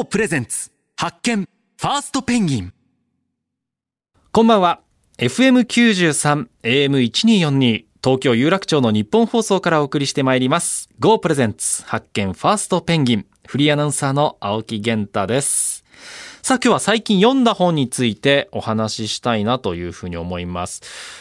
GO プレゼンツ。発見。ファーストペンギン。こんばんは。FM93 AM1242 東京有楽町の日本放送からお送りしてまいります。GO プレゼンツ。発見。ファーストペンギン。フリーアナウンサーの青木源太です。さあ今日は最近読んだ本についてお話ししたいなというふうに思います。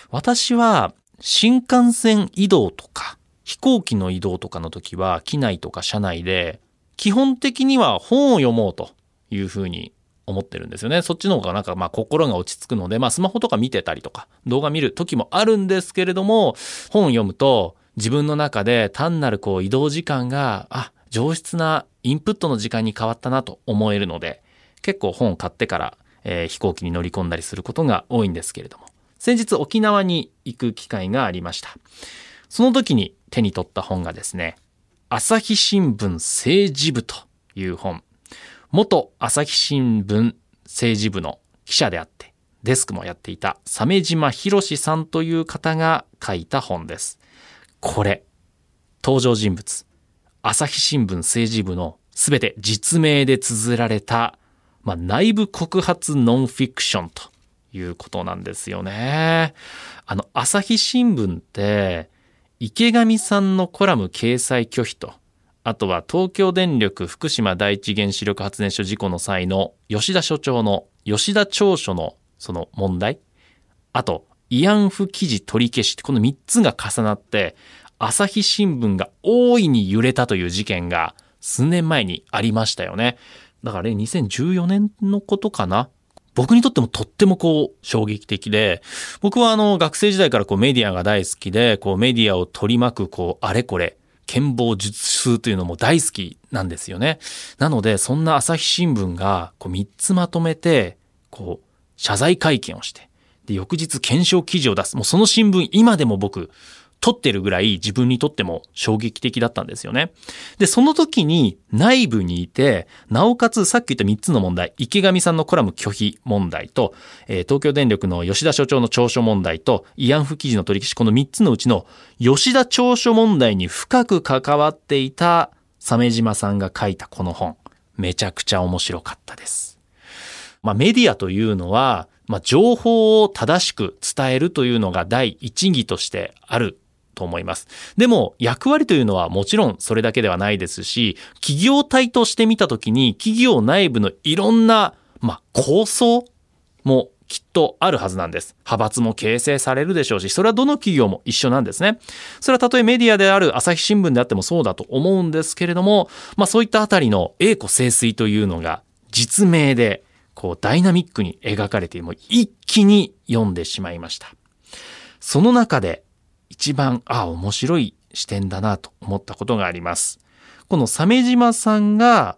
私は新幹線移動とか飛行機の移動とかの時は機内とか車内で基本的には本を読もうというふうに思ってるんですよね。そっちの方がなんかまあ心が落ち着くので、まあスマホとか見てたりとか動画見る時もあるんですけれども、本を読むと自分の中で単なるこう移動時間が、あ、上質なインプットの時間に変わったなと思えるので、結構本を買ってから、えー、飛行機に乗り込んだりすることが多いんですけれども、先日沖縄に行く機会がありました。その時に手に取った本がですね、朝日新聞政治部という本。元朝日新聞政治部の記者であって、デスクもやっていた鮫島博さんという方が書いた本です。これ、登場人物、朝日新聞政治部のすべて実名で綴られた、まあ、内部告発ノンフィクションということなんですよね。あの、朝日新聞って、池上さんのコラム掲載拒否と、あとは東京電力福島第一原子力発電所事故の際の吉田所長の吉田長所のその問題、あと慰安婦記事取り消しってこの3つが重なって朝日新聞が大いに揺れたという事件が数年前にありましたよね。だからね、2014年のことかな？僕にとってもとってもこう衝撃的で、僕はあの学生時代からこうメディアが大好きで、こうメディアを取り巻くこうあれこれ、剣謀術数というのも大好きなんですよね。なので、そんな朝日新聞がこう3つまとめて、こう謝罪会見をして、で、翌日検証記事を出す。もうその新聞今でも僕撮ってるぐらい自分にとっても衝撃的だったんですよね。で、その時に内部にいて、なおかつさっき言った3つの問題、池上さんのコラム拒否問題と、えー、東京電力の吉田所長の長所問題と、慰安婦記事の取り消し、この3つのうちの吉田長所問題に深く関わっていた鮫島さんが書いたこの本、めちゃくちゃ面白かったです。まあメディアというのは、まあ、情報を正しく伝えるというのが第一義としてあると思います。でも役割というのはもちろんそれだけではないですし、企業体として見たときに企業内部のいろんな、まあ、構想もきっとあるはずなんです。派閥も形成されるでしょうし、それはどの企業も一緒なんですね。それはたとえメディアである朝日新聞であってもそうだと思うんですけれども、まあそういったあたりの栄枯盛衰というのが実名でこうダイナミックに描かれても一気に読んでしまいました。その中で一番、ああ、面白い視点だなと思ったことがあります。この鮫島さんが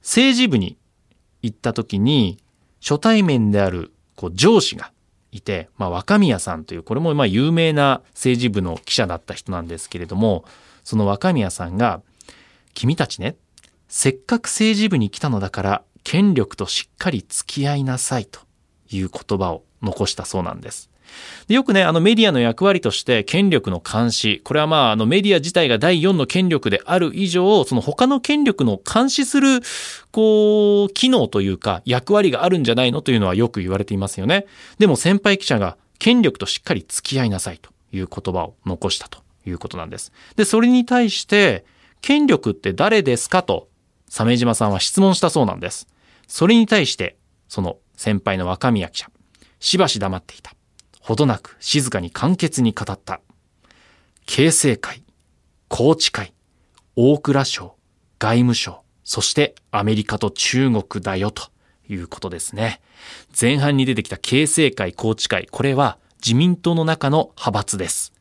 政治部に行った時に初対面であるこう上司がいて、まあ、若宮さんという、これもまあ有名な政治部の記者だった人なんですけれども、その若宮さんが、君たちね、せっかく政治部に来たのだから、権力としっかり付き合いなさいという言葉を残したそうなんです。でよくね、あのメディアの役割として権力の監視、これはまああのメディア自体が第4の権力である以上、その他の権力の監視する、こう、機能というか役割があるんじゃないのというのはよく言われていますよね。でも先輩記者が権力としっかり付き合いなさいという言葉を残したということなんです。で、それに対して、権力って誰ですかと、鮫島さんは質問したそうなんです。それに対して、その先輩の若宮記者、しばし黙っていた。ほどなく静かに簡潔に語った。形成会、宏池会、大蔵省、外務省、そしてアメリカと中国だよということですね。前半に出てきた形成会、宏池会、これは自民党の中の派閥です。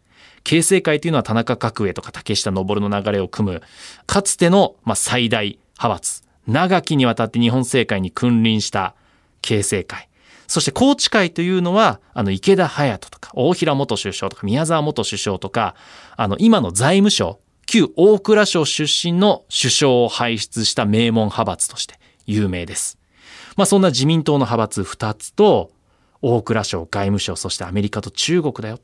形成会というのは田中角栄とか竹下登の流れを組む、かつての、ま、最大派閥、長きにわたって日本政界に君臨した形成会。そして宏池会というのは、あの、池田隼人とか、大平元首相とか、宮沢元首相とか、あの、今の財務省、旧大蔵省出身の首相を輩出した名門派閥として有名です。まあ、そんな自民党の派閥二つと、大蔵省、外務省、そしてアメリカと中国だよ。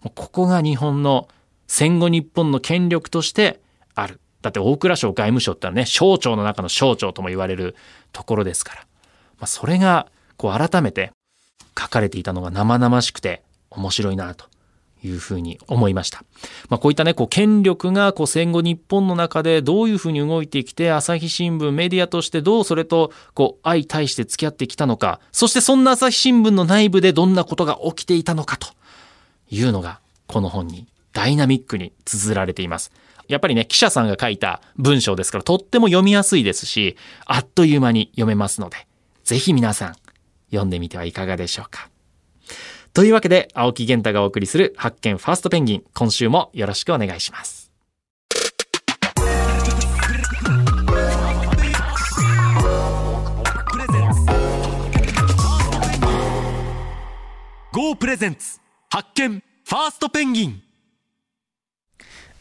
ここが日本の戦後日本の権力としてある。だって大蔵省外務省ってのはね、省庁の中の省庁とも言われるところですから。まあ、それが、こう改めて書かれていたのが生々しくて面白いなというふうに思いました。まあ、こういったね、こう権力がこう戦後日本の中でどういうふうに動いてきて、朝日新聞、メディアとしてどうそれとこう相対して付き合ってきたのか、そしてそんな朝日新聞の内部でどんなことが起きていたのかというのが、この本にダイナミックに綴られています。やっぱりね、記者さんが書いた文章ですから、とっても読みやすいですし、あっという間に読めますので、ぜひ皆さん、読んでみてはいかがでしょうか。というわけで、青木源太がお送りする発見ファーストペンギン、今週もよろしくお願いします。GO プレゼンツ発見ファーストペンギン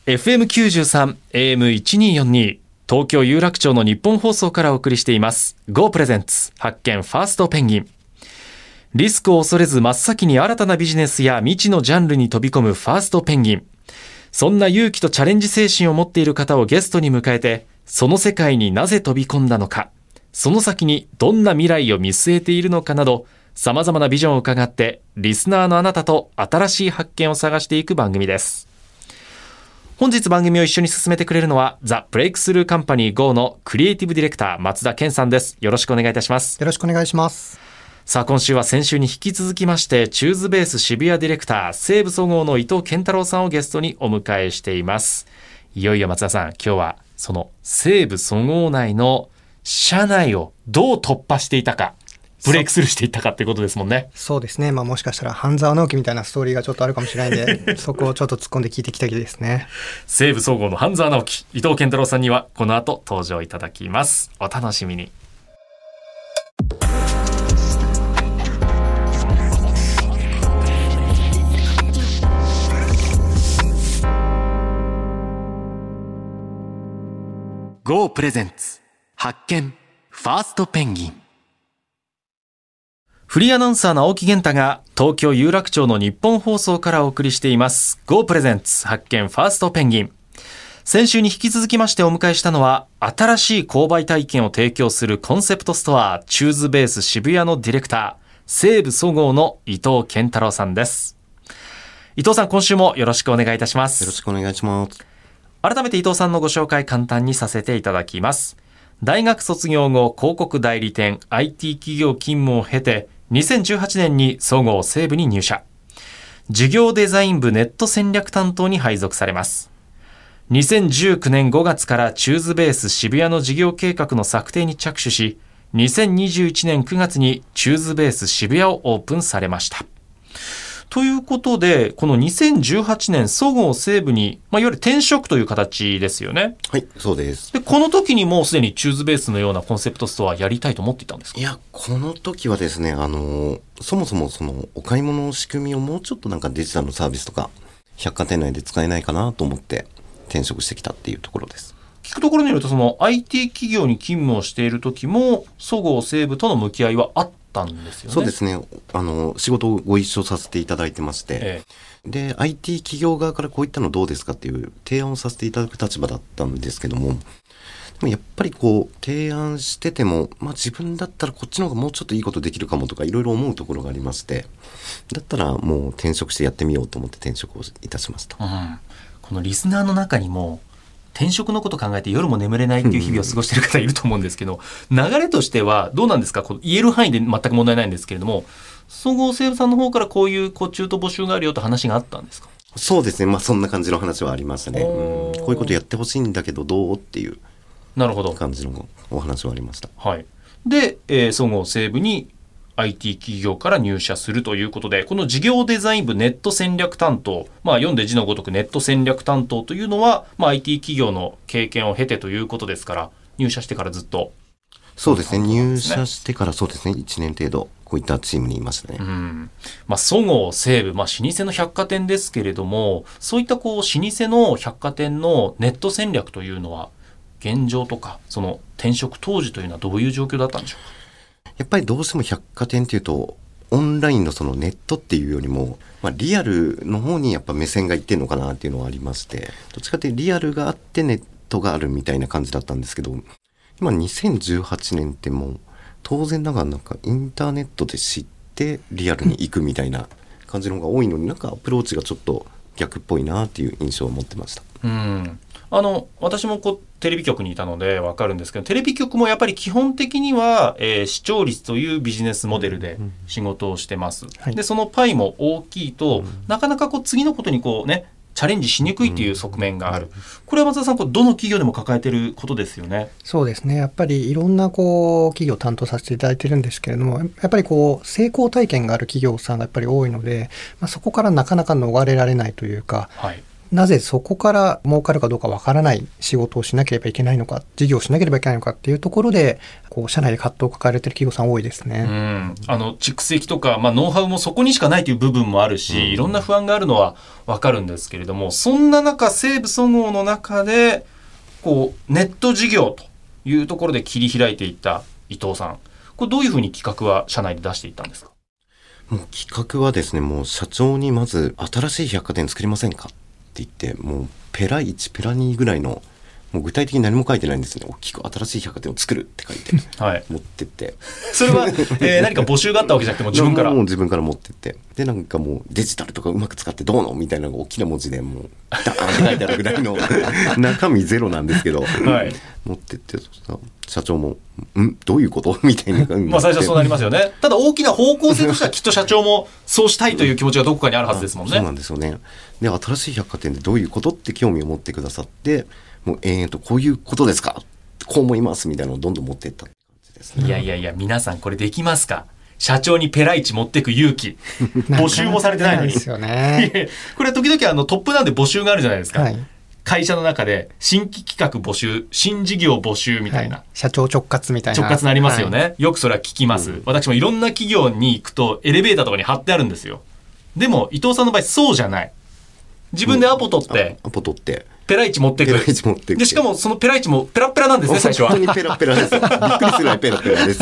FM93、AM1242、東京有楽町の日本放送からお送りしています。GO プレゼンツ発見ファーストペンギン。リスクを恐れず真っ先に新たなビジネスや未知のジャンルに飛び込むファーストペンギン。そんな勇気とチャレンジ精神を持っている方をゲストに迎えて、その世界になぜ飛び込んだのか、その先にどんな未来を見据えているのかなど、様々なビジョンを伺って、リスナーのあなたと新しい発見を探していく番組です。本日番組を一緒に進めてくれるのは、ザ・ブレイクスルーカンパニー GO のクリエイティブディレクター、松田健さんです。よろしくお願いいたします。よろしくお願いします。さあ、今週は先週に引き続きまして、チューズベース渋谷ディレクター、西武総合の伊藤健太郎さんをゲストにお迎えしています。いよいよ松田さん、今日はその西武総合内の社内をどう突破していたか、ブレイクスルーしていったかってことですもんね。そうですね。まあもしかしたら半沢直樹みたいなストーリーがちょっとあるかもしれないんで、そこをちょっと突っ込んで聞いていきたいですね。西武総合の半沢直樹、伊藤健太郎さんにはこの後登場いただきます。お楽しみに。GO プレゼンツ。発見。ファーストペンギン。フリーアナウンサーの青木源太が東京有楽町の日本放送からお送りしています。Go プレゼンツ。発見。ファーストペンギン。先週に引き続きましてお迎えしたのは新しい購買体験を提供するコンセプトストアチューズベース渋谷のディレクター西武総合の伊藤健太郎さんです。伊藤さん今週もよろしくお願いいたします。よろしくお願いします。改めて伊藤さんのご紹介簡単にさせていただきます。大学卒業後、広告代理店、IT 企業勤務を経て、2018年に総合西部に入社。事業デザイン部ネット戦略担当に配属されます。2019年5月からチューズベース渋谷の事業計画の策定に着手し、2021年9月にチューズベース渋谷をオープンされました。ということで、この2018年、そごう・西武に、まあ、いわゆる転職という形ですよね。はい、そうです。で、この時にもうすでにチューズベースのようなコンセプトストアやりたいと思っていたんですか？いや、この時はですね、あの、そもそもそのお買い物の仕組みをもうちょっとなんかデジタルのサービスとか、百貨店内で使えないかなと思って転職してきたっていうところです。聞くところによると、その IT 企業に勤務をしている時も、そごう・西武との向き合いはあったんですよね。そうですね。あの、仕事をご一緒させていただいてまして、ええで、IT 企業側からこういったのどうですかっていう提案をさせていただく立場だったんですけども、でもやっぱりこう、提案してても、まあ自分だったらこっちの方がもうちょっといいことできるかもとかいろいろ思うところがありまして、だったらもう転職してやってみようと思って転職をいたしました。うん、このリスナーの中にも転職のこと考えて夜も眠れないっていう日々を過ごしている方いると思うんですけど、流れとしてはどうなんですか？こう言える範囲で全く問題ないんですけれども総合西武さんの方からこういうこう中途募集があるよと話があったんですか？そうですね。まあそんな感じの話はありましたね。うん、こういうことやってほしいんだけどどうっていうなるほど。感じのお話はありました。はい。で、えー、総合西部に IT 企業から入社するということで、この事業デザイン部ネット戦略担当、まあ読んで字のごとくネット戦略担当というのは、まあ IT 企業の経験を経てということですから、入社してからずっと。そうですね。入社してからそうですね。1年程度こういったチームにいましたね。うん。まあ、そごう・西武、まあ、老舗の百貨店ですけれども、そういったこう、老舗の百貨店のネット戦略というのは、現状とか、その転職当時というのはどういう状況だったんでしょうやっぱりどうしても百貨店っていうと、オンラインのそのネットっていうよりも、まあ、リアルの方にやっぱ目線がいってるのかなっていうのはありまして、どっちかっていうとリアルがあってネットがあるみたいな感じだったんですけど、今2018年ってもう当然ながらなんかインターネットで知ってリアルに行くみたいな感じの方が多いのになんかアプローチがちょっと逆っぽいなっていう印象を持ってました。うんあの私もこうテレビ局にいたので分かるんですけどテレビ局もやっぱり基本的には、えー視聴率というビジネスモデルで仕事をしてます。はいでそのパイも大きいと、なかなかこう次のことにこうねチャレンジしにくいっていう側面がある。これは松田さんどの企業でも抱えてることですよね？そうですね。やっぱりいろんなこう企業を担当させていただいてるんですけれども、やっぱりこう成功体験がある企業さんがやっぱり多いので、まあ、そこからなかなか逃れられないというか、はい。なぜそこから儲かるかどうかわからない仕事をしなければいけないのか、事業をしなければいけないのかっていうところで、こう社内で葛藤を抱えている企業さん多いですうね。ん、あの蓄積とか、まあ、ノウハウもそこにしかないという部分もあるし、いろんな不安があるのは分かるんですけれどもそんな中西武そごうの中でこうネット事業というところで切り開いていった伊藤さん。これどういうふうに企画は社内で出していったんですか？もう企画はですね、もう社長にまず新しい百貨店作りませんか？っって言って、もうペラ1、ペラ2ぐらいの、もう具体的に何も書いてないんですね。大きく新しい百貨店を作るって書いてはい持ってって。それは、えー 何か募集があったわけじゃなくても自分から？もう自分から持ってって。で、なんかもうデジタルとかうまく使ってどうのみたいな大きな文字でもう、ダーンって書いてあるぐらいの 中身ゼロなんですけど、はい持ってって、社長も、ん？どういうこと？みたいな感じにまあ最初はそうなりまますよねただ大きな方向性としてはきっと社長もそうしたいという気持ちがどこかにあるはずですもんねそうなんですよね。で、新しい百貨店でどういうことって興味を持ってくださって、もう延々とこういうことですか？こう思いますみたいなのをどんどん持っていったって感じですね。いやいやいや、皆さんこれできますか？社長にペライチ持ってく勇気。募集もされてないのに。ですよね。これ時々あのトップなんで募集があるじゃないですか。はい。会社の中で新規企画募集、新事業募集みたいな。はい社長直括みたいな。直轄になりますよね、はいよくそれは聞きます、私もいろんな企業に行くとエレベーターとかに貼ってあるんですよでも伊藤さんの場合そうじゃない自分でアポ取ってアポ取って、ペライチ持ってくペライチ持ってくでしかもそのペライチもペラッペラなんですね最初は本当にペラペラです。びっくりするぐらいペラペラです。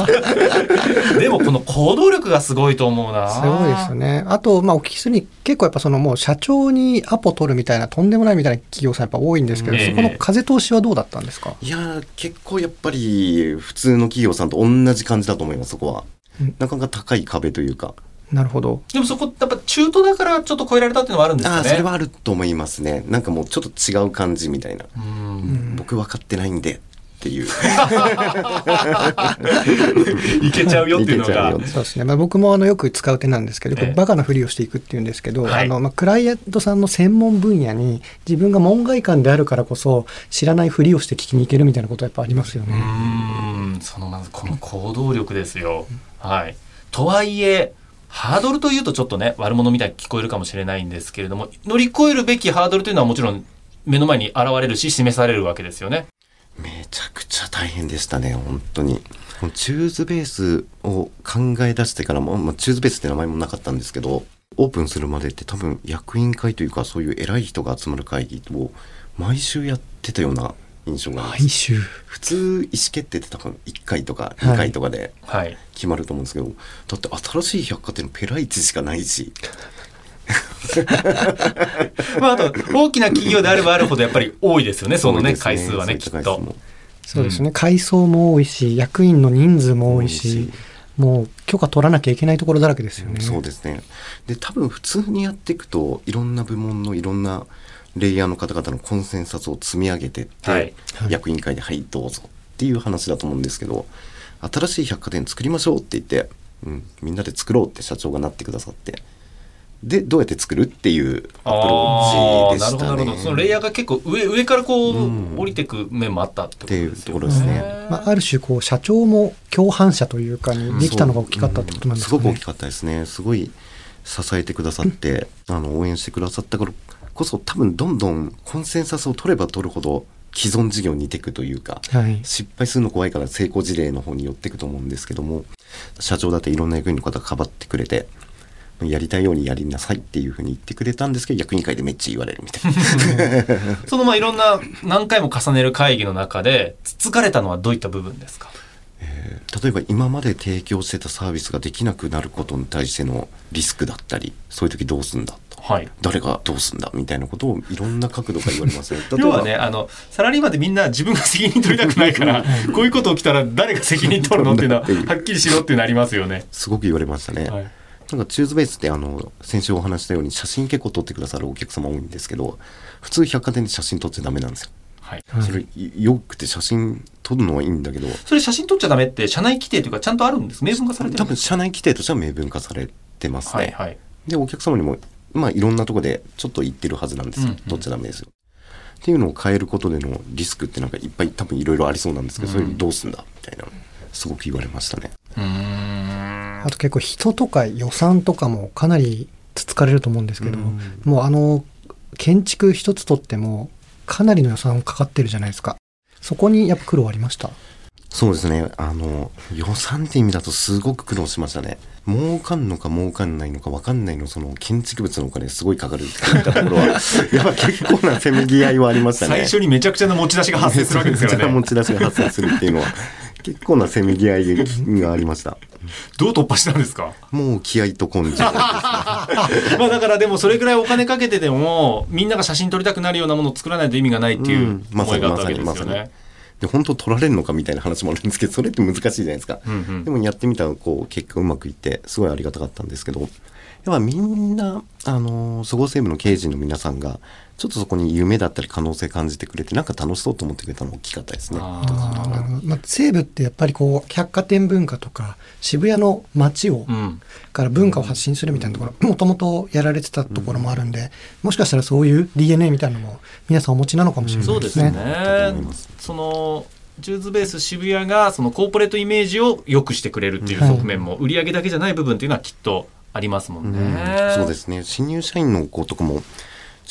でもこの行動力がすごいと思うなすごいですよね。あと、まあ、お聞きするに、結構やっぱそのもう社長にアポ取るみたいな、とんでもないみたいな企業さんやっぱ多いんですけど、ええそこの風通しはどうだったんですか？いやー、結構やっぱり普通の企業さんと同じ感じだと思います、そこはうん。なかなか高い壁というか。なるほど。でもそこやっぱ中途だからちょっと超えられたっていうのはあるんですかねああ、それはあると思いますね。なんかもうちょっと違う感じみたいな。うん僕分かってないんでっていう。いけちゃうよっていうのがそうですね。まあ、僕もあのよく使う手なんですけど、バカなふりをしていくっていうんですけど、はいあの、まあ、クライアントさんの専門分野に自分が門外漢であるからこそ知らないふりをして聞きに行けるみたいなことはやっぱありますようね。ーんそのまずこの行動力ですよ。はい。とはいえ、ハードルというとちょっとね、悪者みたいに聞こえるかもしれないんですけれども、乗り越えるべきハードルというのはもちろん目の前に現れるし、示されるわけですよね。めちゃくちゃ大変でしたね、本当に。チューズベースを考え出してからも、まあ、チューズベースって名前もなかったんですけど、オープンするまでって多分役員会というかそういう偉い人が集まる会議を毎週やってたような印象があります。毎週。普通意思決定って多分1回とかはい。2回とかではい。決まると思うんですけど、だって新しい百貨店のペライチしかないし、まあ、あと、大きな企業であればあるほどやっぱり多いですよね、そのね、多いです回数はね、きっと。そうですね。階層も多いし、役員の人数も多いし。し、もう許可取らなきゃいけないところだらけですよね。そうですね。で、多分普通にやっていくと、いろんな部門のいろんなレイヤーの方々のコンセンサスを積み上げてって、はいはい役員会で、はい、どうぞっていう話だと思うんですけど、新しい百貨店作りましょうって言って、うん、みんなで作ろうって社長がなってくださって、で、どうやって作るっていうアプローチでしたね。なるほど、なるほど。そのレイヤーが結構上、上からこう、うん降りてく面もあったってことっていうところですね。まあ、ある種こう社長も共犯者というかにできたのが大きかったってことなんですかね。すごく大きかったですね。すごい支えてくださって、あの、応援してくださったからこそ、多分どんどんコンセンサスを取れば取るほど、既存事業に似ていくというか、はい。失敗するの怖いから成功事例の方に寄っていくと思うんですけども、社長だっていろんな役員の方がかばってくれて、やりたいようにやりなさいっていうふうに言ってくれたんですけど、役員会でめっちゃ言われるみたいな。そのまあいろんな何回も重ねる会議の中で、つつかれたのはどういった部分ですか？例えば今まで提供してたサービスができなくなることに対してのリスクだったり、そういう時どうすんだと。はい誰がどうすんだみたいなことをいろんな角度から言われますね。要はねあのサラリーマンでみんな自分が責任取りたくないからこういうこと起きたら誰が責任取るのっていうのははっきりしろっていうのありますよね。すごく言われましたね。はいなんかチューズベースってあの先週お話ししたように写真結構撮ってくださるお客様多いんですけど普通百貨店で写真撮っちゃダメなんですよ。はい、それよくて写真撮るのはいいんだけど。それ写真撮っちゃダメって社内規定というかちゃんとあるんです？明文化されてる多分んです？社内規定としては明文化されてますね。はいはい。でお客様にもまあいろんなとこでちょっと言ってるはずなんですよ、うんうん。撮っちゃダメですよ。っていうのを変えることでのリスクってなんかいっぱい多分いろいろありそうなんですけど、それどうすんだ？みたいなすごく言われましたね。あと結構人とか予算とかもかなりつつかれると思うんですけど、もうあの建築一つとってもかなりの予算かかってるじゃないですかそこにやっぱ苦労ありました？そうですね。あの、予算って意味だとすごく苦労しましたね。儲かんのか儲かんないのか分かんないの、その建築物のお金すごいかかるっていったところは、やっぱ結構なせめぎ合いはありましたね。最初にめちゃくちゃな持ち出しが発生するわけですよめちゃくちゃ持ね。ち出しが発生するっていうのは、結構なせめぎ合いがありました。どう突破したんですか？もう気合と根性。まあだからでもそれぐらいお金かけてでもみんなが写真撮りたくなるようなものを作らないと意味がないっていう思いがあったわけですよね。で本当取られるのかみたいな話もあるんですけどそれって難しいじゃないですか、うんうんでもやってみたらこう結果うまくいってすごいありがたかったんですけどやっぱみんなあのそごう・西武の経営陣の皆さんがちょっとそこに夢だったり可能性感じてくれてなんか楽しそうと思ってくれたのも大きかったですね。あまあ、西武ってやっぱりこう百貨店文化とか渋谷の街を、うんから文化を発信するみたいなところもともとやられてたところもあるんで、もしかしたらそういう DNA みたいなのも皆さんお持ちなのかもしれないでね。そうですすね。そのジューズベース渋谷がそのコーポレートイメージを良くしてくれるっていう側面も売り上げだけじゃない部分っていうのはきっとありますもんね。うんそうですね新入社員の子とかも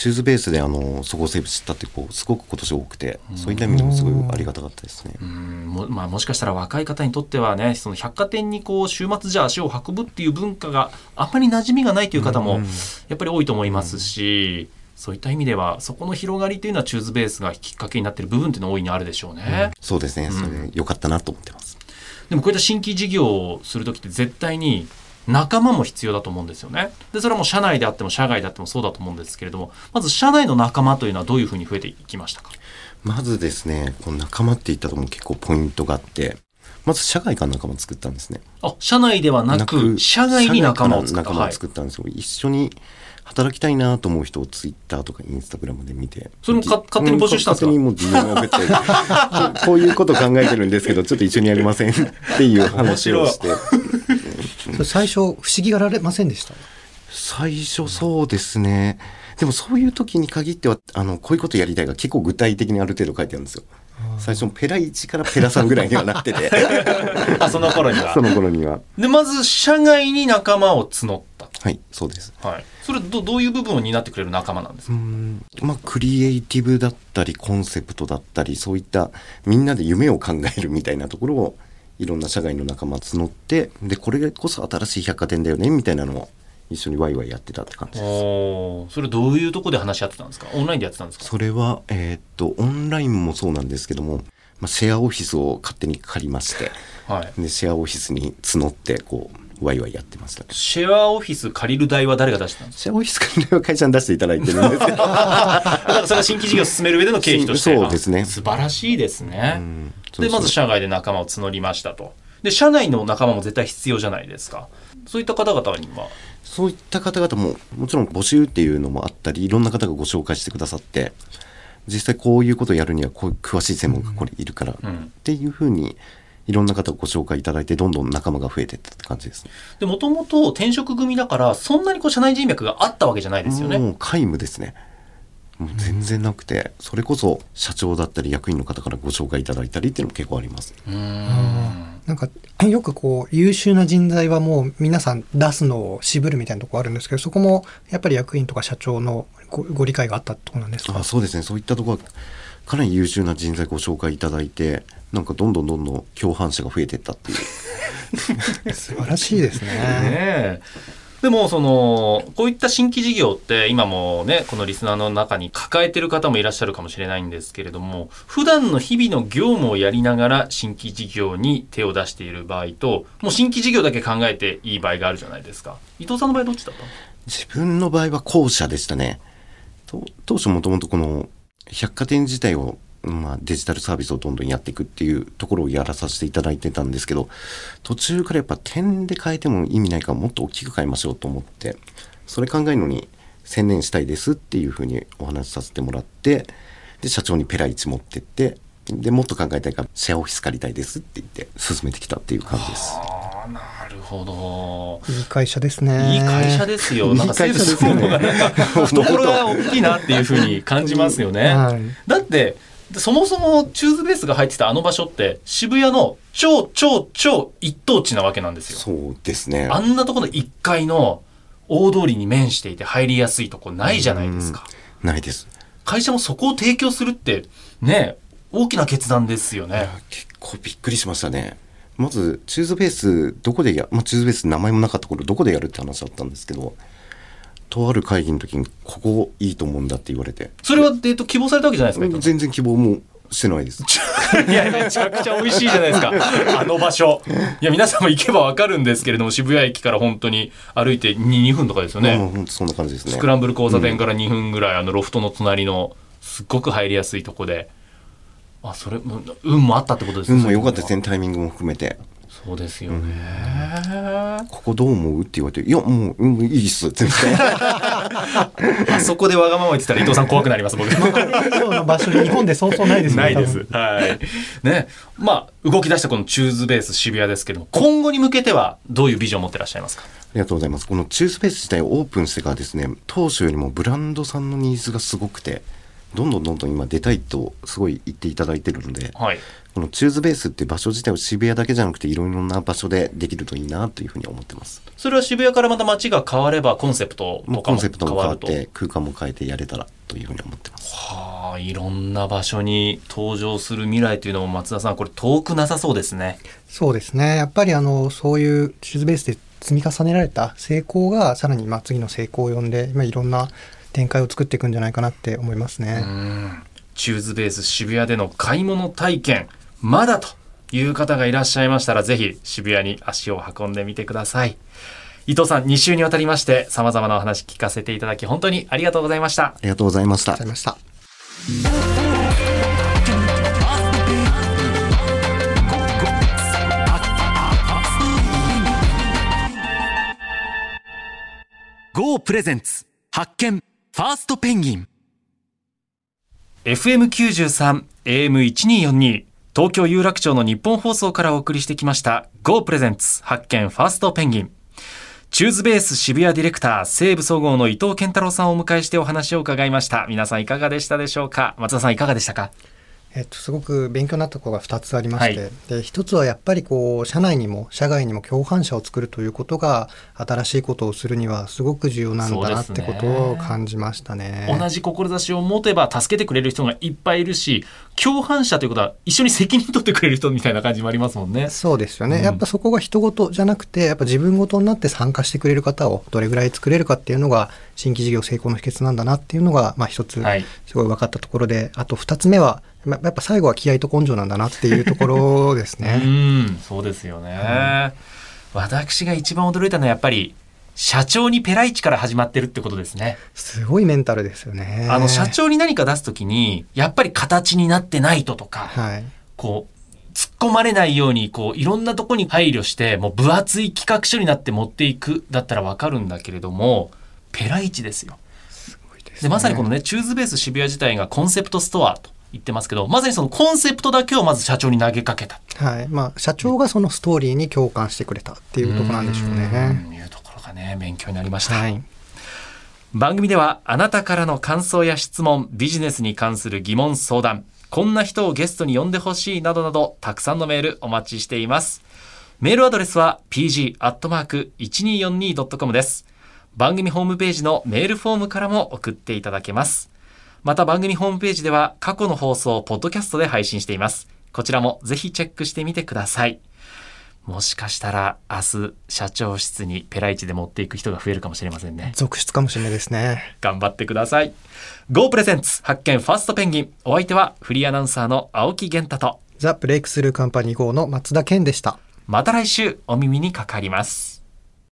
シューズベースであのそごう・西武知ったってこうすごく今年多くてそういった意味でもすごいありがたかったですね。うんもまあ、もしかしたら若い方にとってはねその百貨店にこう週末じゃあ足を運ぶっていう文化があんまり馴染みがないという方もうんやっぱり多いと思いますし、そういった意味ではそこの広がりというのはチューズベースがきっかけになっている部分っていうのは大いにあるでしょうね。そうですね、うんそれ良かったなと思ってます。でもこういった新規事業をする時って絶対に仲間も必要だと思うんですよね。でそれはもう社内であっても社外であってもそうだと思うんですけれどもまず社内の仲間というのはどういうふうに増えていきましたか？まずですね、この仲間って言ったとも結構ポイントがあって、まず社外から仲間作ったんですね。あ社内ではなく社外に仲間を作った。仲間を作ったんですよ。一緒に働きたいなと思う人をツイッターとかインスタグラムで見て。それもか勝手に募集したんですか？勝手にもう DM 送ってこうこういうこと考えてるんですけど、ちょっと一緒にやりません？っていう話をして。最初不思議がられませんでした？最初そうですね。でもそういう時に限っては、あの、こういうことやりたいが結構具体的にある程度書いてあるんですよ。最初のペラ1からペラ3ぐらいにはなってて、あその頃にはそ。の頃には。でまず社外に仲間を募ったと。はい、そうです。はい。それどどういう部分を担ってくれる仲間なんですか？うんまあ、クリエイティブだったり、コンセプトだったり、そういったみんなで夢を考えるみたいなところを、いろんな社外の仲間募って、で、これこそ新しい百貨店だよね、みたいなのを一緒にワイワイやってたって感じです。それどういうとこで話し合ってたんですか？オンラインでやってたんですか？それは、えーっと、オンラインもそうなんですけども、まあ、シェアオフィスを勝手に借りまして、はい。で、シェアオフィスに募って、こう、ワイワイやってました。シェアオフィス借りる代は誰が出したんですシェアオフィス借りは会社に出していただいてるんですけど、か。だからそれは新規事業を進める上での経費として。そうですねあ素晴らしいですね。うんでまず社外で仲間を募りましたと。で社内の仲間も絶対必要じゃないですか。そういった方々には。そういった方々ももちろん募集っていうのもあったりいろんな方がご紹介してくださって実際こういうことをやるにはこういう詳しい専門家これいるから、うんっていうふうにいろんな方をご紹介いただいてどんどん仲間が増えていったって感じですね。でもともと転職組だからそんなにこう社内人脈があったわけじゃないですよね。もう皆無ですね。もう全然なくて、それこそ社長だったり役員の方からご紹介いただいたりっていうのも結構あります。うーん。なんかよくこう優秀な人材はもう皆さん出すのを渋るみたいなところあるんですけどそこもやっぱり役員とか社長のごご理解があったってことなんですか？あそうですね。そういったところはかなり優秀な人材ご紹介いただいてなんかどんどんどんどん共犯者が増えていったっていう。素晴らしいですね。ねえでもそのこういった新規事業って今もねこのリスナーの中に抱えてる方もいらっしゃるかもしれないんですけれども普段の日々の業務をやりながら新規事業に手を出している場合ともう新規事業だけ考えていい場合があるじゃないですか伊藤さんの場合どっちだった？の自分の場合は後者でしたね。当初もともとこの百貨店自体を、まあ、デジタルサービスをどんどんやっていくっていうところをやらさせていただいてたんですけど、途中からやっぱ点で変えても意味ないからもっと大きく変えましょうと思って、それ考えるのに専念したいですっていうふうにお話しさせてもらって、で、社長にペライチ持ってって、で、もっと考えたいからシェアオフィス借りたいですって言って進めてきたっていう感じです。ああなるほどいい会社ですね。いい会社ですよ。なんかセーの方がなんか懐が大きいなっていうふうに感じますよね。はい。だってそもそもチューズベースが入ってたあの場所って渋谷の超超超一等地なわけなんですよ。そうですね。あんなところの1階の大通りに面していて入りやすいとこないじゃないですか。ないです。会社もそこを提供するってね大きな決断ですよね。結構びっくりしましたね。まず、チューズベース、どこでや、まあ、チューズベース名前もなかった頃、どこでやるって話だったんですけど、とある会議の時に、ここいいと思うんだって言われて、それは、えっと、希望されたわけじゃないですか全然希望もしてないです。いや、めちゃくちゃ美味しいじゃないですか。あの場所。いや、皆さんも行けばわかるんですけれども、渋谷駅から本当に歩いて 2, 2分とかですよまあ、ね。本当そんな感じですね。スクランブル交差点から2分ぐらい、あのロフトの隣の、すっごく入りやすいとこで。あ、それ、うん運もあったってことです運も良かったですね。ね、タイミングも含めて。そうですよね。ここどう思う？って言われて、いや、もう、うん、いいっす、全然。あそこでわがまま言ってたら伊藤さん怖くなります、僕。場所に日本でそうそうないですよ ないです。はい。ね。まあ、動き出したこのチューズベース渋谷ですけども、今後に向けてはどういうビジョンを持ってらっしゃいますか？ありがとうございます。このチュースペース自体をオープンしてからですね、当初よりもブランドさんのニーズがすごくて、どんどんどんどん今出たいとすごい言っていただいてるので、はい。このチューズベースって場所自体を渋谷だけじゃなくていろいろな場所でできるといいなというふうに思ってます。それは渋谷からまた街が変わればコンセプトもうとかもコンセプトも変わると。変わって空間も変えてやれたらというふうに思ってます。はあ、いろんな場所に登場する未来というのも松田さん、これ遠くなさそうですね。そうですね。やっぱりあの、そういうチューズベースで積み重ねられた成功が、さらにまあ次の成功を呼んで、今いろんな展開を作っていくんじゃないかなって思いますね。うんチューズベース渋谷での買い物体験、まだという方がいらっしゃいましたら、ぜひ渋谷に足を運んでみてください。伊藤さん、2週にわたりまして様々なお話聞かせていただき、本当にありがとうございましたあ。りがとうございましたありがとうございました。GO プレゼンツ発見ファーストペンギン FM93、AM1242、東京有楽町の日本放送からお送りしてきました GO プレゼンツ発見ファーストペンギン。チューズベース渋谷ディレクター、西武総合の伊藤健太郎さんをお迎えしてお話を伺いました。皆さんいかがでしたでしょうか？松田さんいかがでしたか？えっと、すごく勉強になったところが2つありまして、はいで1つはやっぱりこう社内にも社外にも共犯者を作るということが新しいことをするにはすごく重要なんだなってことを感じましたね。同じ志を持てば助けてくれる人がいっぱいいるし、共犯者ということは一緒に責任取ってくれる人みたいな感じもありますもんね。そうですよね、うんやっぱそこが人事じゃなくてやっぱ自分事になって参加してくれる方をどれぐらい作れるかっていうのが新規事業成功の秘訣なんだなっていうのがまあ一つはいすごい分かったところで、あと二つ目はまやっぱ最後は気合と根性なんだなっていうところですうね。ん、そうですよね。私が一番驚いたのはやっぱり、社長にペライチから始まってるってことですね。すごいメンタルですよね。あの、社長に何か出すときに、やっぱり形になってないととか、はいこう、突っ込まれないように、こう、いろんなとこに配慮して、もう分厚い企画書になって持っていく、だったらわかるんだけれども、ペライチですよ。で、まさにこのね、チューズベース渋谷自体がコンセプトストアと言ってますけど、まさにそのコンセプトだけをまず社長に投げかけた。はいまあ、社長がそのストーリーに共感してくれたっていうところなんでしょうね。うんいうところがね、勉強になりました。はい、番組ではあなたからの感想や質問、ビジネスに関する疑問相談、こんな人をゲストに呼んでほしいなどなど、たくさんのメールお待ちしています。メールアドレスは pg.1242.com です。番組ホームページのメールフォームからも送っていただけます。また番組ホームページでは過去の放送をポッドキャストで配信しています。こちらもぜひチェックしてみてください。もしかしたら明日社長室にペライチで持っていく人が増えるかもしれませんね。続出かもしれないですね。頑張ってください。Go プレゼンツ発見ファーストペンギン。お相手はフリーアナウンサーの青木源太と、ザ・ブレイクスルーカンパニー号の松田健でした。また来週お耳にかかります。